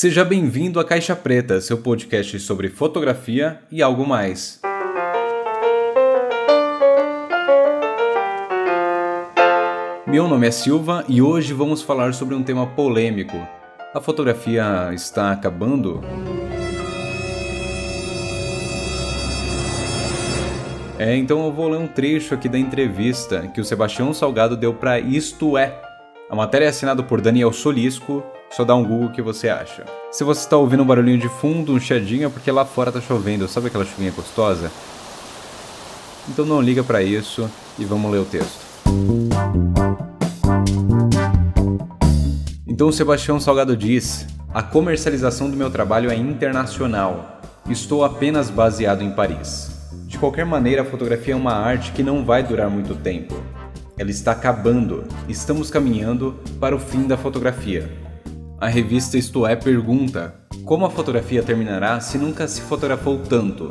Seja bem-vindo à Caixa Preta, seu podcast sobre fotografia e algo mais. Meu nome é Silva e hoje vamos falar sobre um tema polêmico. A fotografia está acabando? É, então eu vou ler um trecho aqui da entrevista que o Sebastião Salgado deu para Isto É. A matéria é assinada por Daniel Solisco, só dá um Google que você acha. Se você está ouvindo um barulhinho de fundo, um chiadinho, é porque lá fora tá chovendo. Sabe aquela chuvinha gostosa? Então não liga para isso e vamos ler o texto. Então Sebastião Salgado diz: A comercialização do meu trabalho é internacional. Estou apenas baseado em Paris. De qualquer maneira, a fotografia é uma arte que não vai durar muito tempo. Ela está acabando. Estamos caminhando para o fim da fotografia. A revista Isto É pergunta: como a fotografia terminará se nunca se fotografou tanto?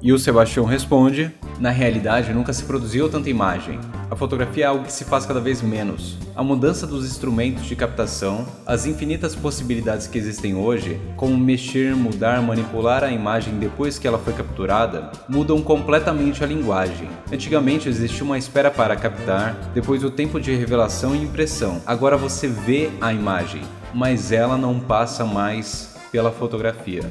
E o Sebastião responde: na realidade nunca se produziu tanta imagem. A fotografia é algo que se faz cada vez menos. A mudança dos instrumentos de captação, as infinitas possibilidades que existem hoje, como mexer, mudar, manipular a imagem depois que ela foi capturada, mudam completamente a linguagem. Antigamente existia uma espera para captar, depois o tempo de revelação e impressão. Agora você vê a imagem mas ela não passa mais pela fotografia.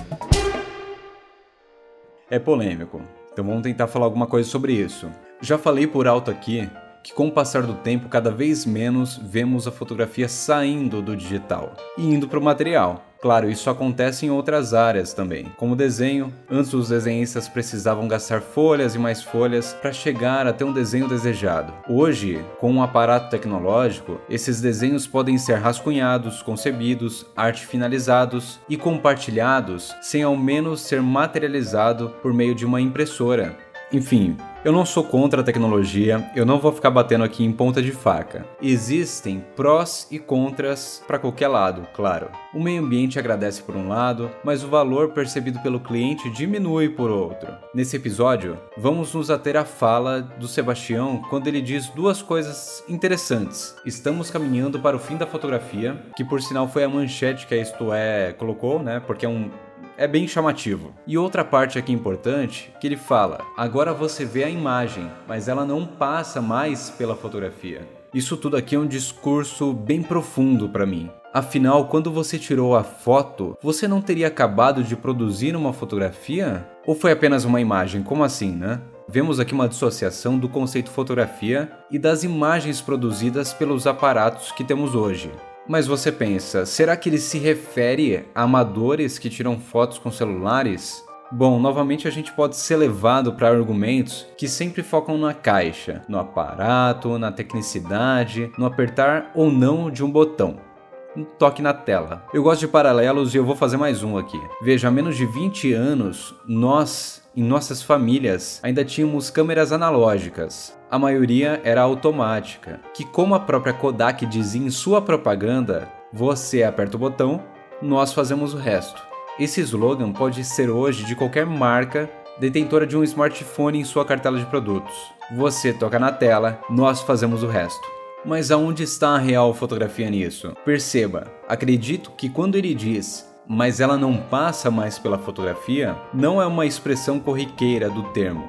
É polêmico, então vamos tentar falar alguma coisa sobre isso. Já falei por alto aqui que com o passar do tempo cada vez menos vemos a fotografia saindo do digital e indo para o material. Claro, isso acontece em outras áreas também, como desenho. Antes os desenhistas precisavam gastar folhas e mais folhas para chegar até um desenho desejado. Hoje, com um aparato tecnológico, esses desenhos podem ser rascunhados, concebidos, arte finalizados e compartilhados sem ao menos ser materializado por meio de uma impressora. Enfim, eu não sou contra a tecnologia, eu não vou ficar batendo aqui em ponta de faca. Existem prós e contras para qualquer lado, claro. O meio ambiente agradece por um lado, mas o valor percebido pelo cliente diminui por outro. Nesse episódio, vamos nos ater à fala do Sebastião quando ele diz duas coisas interessantes. Estamos caminhando para o fim da fotografia, que por sinal foi a manchete que a Isto É colocou, né? Porque é um é bem chamativo. E outra parte aqui importante, que ele fala: agora você vê a imagem, mas ela não passa mais pela fotografia. Isso tudo aqui é um discurso bem profundo para mim. Afinal, quando você tirou a foto, você não teria acabado de produzir uma fotografia? Ou foi apenas uma imagem? Como assim, né? Vemos aqui uma dissociação do conceito fotografia e das imagens produzidas pelos aparatos que temos hoje. Mas você pensa, será que ele se refere a amadores que tiram fotos com celulares? Bom, novamente a gente pode ser levado para argumentos que sempre focam na caixa, no aparato, na tecnicidade, no apertar ou não de um botão. Um toque na tela. Eu gosto de paralelos e eu vou fazer mais um aqui. Veja, há menos de 20 anos, nós em nossas famílias ainda tínhamos câmeras analógicas. A maioria era automática, que como a própria Kodak dizia em sua propaganda, você aperta o botão, nós fazemos o resto. Esse slogan pode ser hoje de qualquer marca detentora de um smartphone em sua cartela de produtos. Você toca na tela, nós fazemos o resto. Mas aonde está a real fotografia nisso? Perceba, acredito que quando ele diz mas ela não passa mais pela fotografia, não é uma expressão corriqueira do termo,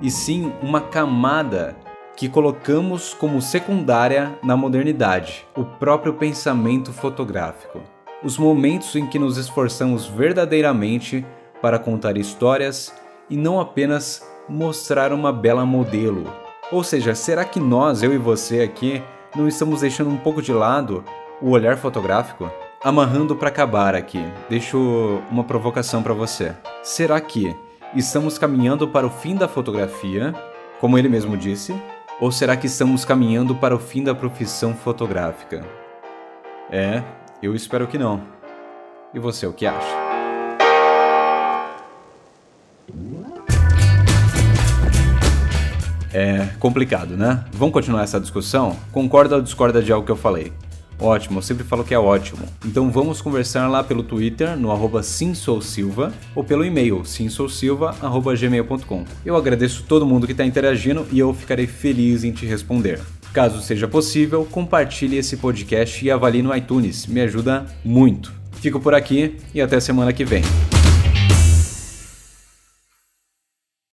e sim uma camada que colocamos como secundária na modernidade, o próprio pensamento fotográfico. Os momentos em que nos esforçamos verdadeiramente para contar histórias e não apenas mostrar uma bela modelo. Ou seja, será que nós, eu e você aqui, não estamos deixando um pouco de lado o olhar fotográfico? Amarrando para acabar aqui, deixo uma provocação para você. Será que estamos caminhando para o fim da fotografia, como ele mesmo disse, ou será que estamos caminhando para o fim da profissão fotográfica? É, eu espero que não. E você, o que acha? É complicado, né? Vamos continuar essa discussão? Concorda ou discorda de algo que eu falei? Ótimo, eu sempre falo que é ótimo. Então vamos conversar lá pelo Twitter, no arroba simsousilva, ou pelo e-mail simsousilva.gmail.com. Eu agradeço todo mundo que está interagindo e eu ficarei feliz em te responder. Caso seja possível, compartilhe esse podcast e avalie no iTunes, me ajuda muito. Fico por aqui e até semana que vem.